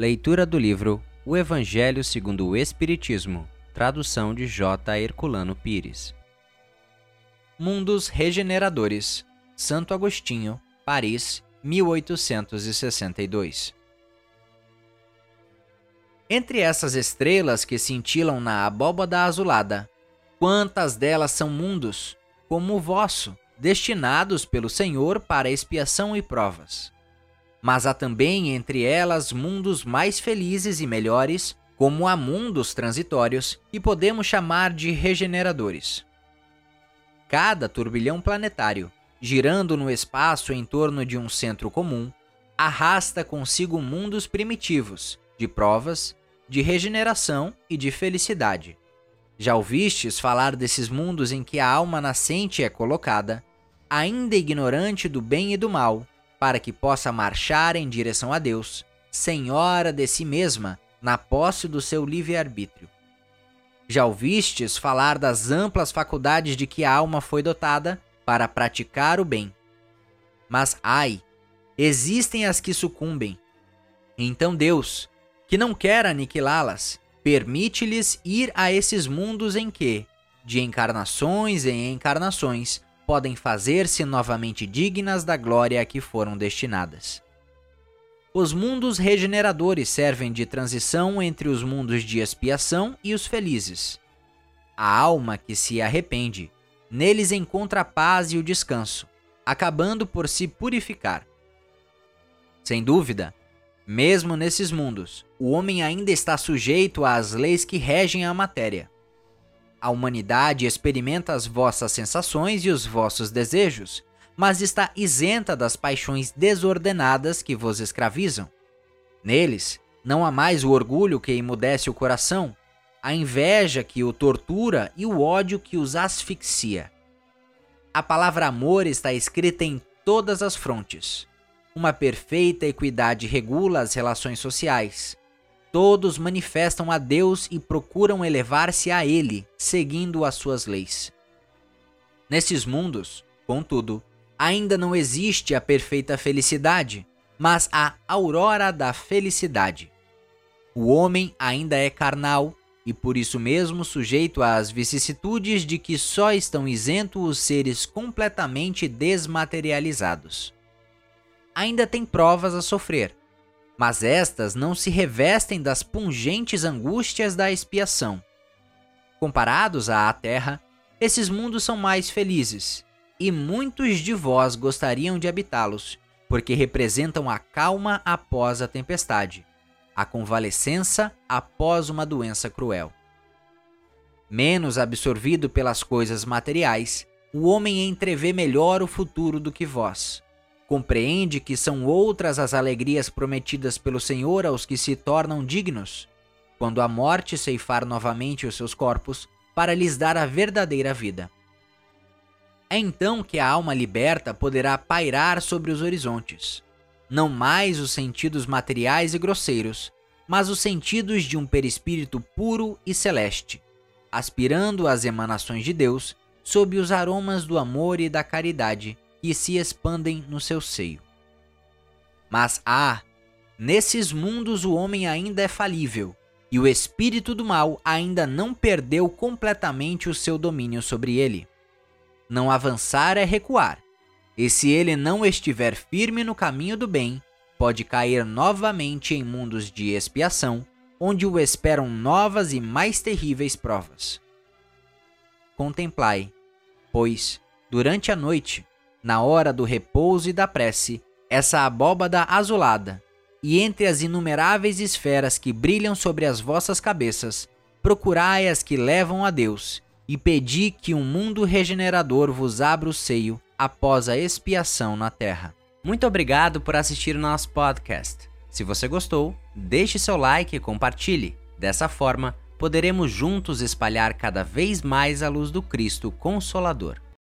Leitura do livro O Evangelho segundo o Espiritismo, tradução de J. Herculano Pires. Mundos Regeneradores, Santo Agostinho, Paris, 1862. Entre essas estrelas que cintilam na abóbada azulada, quantas delas são mundos, como o vosso, destinados pelo Senhor para expiação e provas? Mas há também entre elas mundos mais felizes e melhores, como há mundos transitórios, que podemos chamar de regeneradores. Cada turbilhão planetário, girando no espaço em torno de um centro comum, arrasta consigo mundos primitivos, de provas, de regeneração e de felicidade. Já ouvistes falar desses mundos em que a alma nascente é colocada, ainda ignorante do bem e do mal, para que possa marchar em direção a Deus, senhora de si mesma, na posse do seu livre-arbítrio. Já ouvistes falar das amplas faculdades de que a alma foi dotada para praticar o bem. Mas, ai, existem as que sucumbem. Então Deus, que não quer aniquilá-las, permite-lhes ir a esses mundos em que, de encarnações em encarnações, podem fazer-se novamente dignas da glória a que foram destinadas. Os mundos regeneradores servem de transição entre os mundos de expiação e os felizes. A alma que se arrepende, neles encontra a paz e o descanso, acabando por se purificar. Sem dúvida, mesmo nesses mundos, o homem ainda está sujeito às leis que regem a matéria. A humanidade experimenta as vossas sensações e os vossos desejos, mas está isenta das paixões desordenadas que vos escravizam. Neles, não há mais o orgulho que emudece o coração, a inveja que o tortura e o ódio que os asfixia. A palavra amor está escrita em todas as frontes. Uma perfeita equidade regula as relações sociais. Todos manifestam a Deus e procuram elevar-se a Ele, seguindo as suas leis. Nesses mundos, contudo, ainda não existe a perfeita felicidade, mas a aurora da felicidade. O homem ainda é carnal e por isso mesmo sujeito às vicissitudes de que só estão isentos os seres completamente desmaterializados. Ainda tem provas a sofrer, mas estas não se revestem das pungentes angústias da expiação. Comparados à Terra, esses mundos são mais felizes, e muitos de vós gostariam de habitá-los, porque representam a calma após a tempestade, a convalescença após uma doença cruel. Menos absorvido pelas coisas materiais, o homem entrevê melhor o futuro do que vós Compreende que são outras as alegrias prometidas pelo Senhor aos que se tornam dignos, quando a morte ceifar novamente os seus corpos para lhes dar a verdadeira vida. É então que a alma liberta poderá pairar sobre os horizontes, não mais os sentidos materiais e grosseiros, mas os sentidos de um perispírito puro e celeste, aspirando às emanações de Deus sob os aromas do amor e da caridade e se expandem no seu seio. Mas ah, nesses mundos o homem ainda é falível, e o espírito do mal ainda não perdeu completamente o seu domínio sobre ele. Não avançar é recuar, e se ele não estiver firme no caminho do bem, pode cair novamente em mundos de expiação, onde o esperam novas e mais terríveis provas. Contemplai, pois, durante a noite, na hora do repouso e da prece, essa abóbada azulada, e entre as inumeráveis esferas que brilham sobre as vossas cabeças, procurai as que levam a Deus, e pedi que um mundo regenerador vos abra o seio após a expiação na terra. Muito obrigado por assistir o nosso podcast. Se você gostou, deixe seu like e compartilhe. Dessa forma, poderemos juntos espalhar cada vez mais a luz do Cristo Consolador.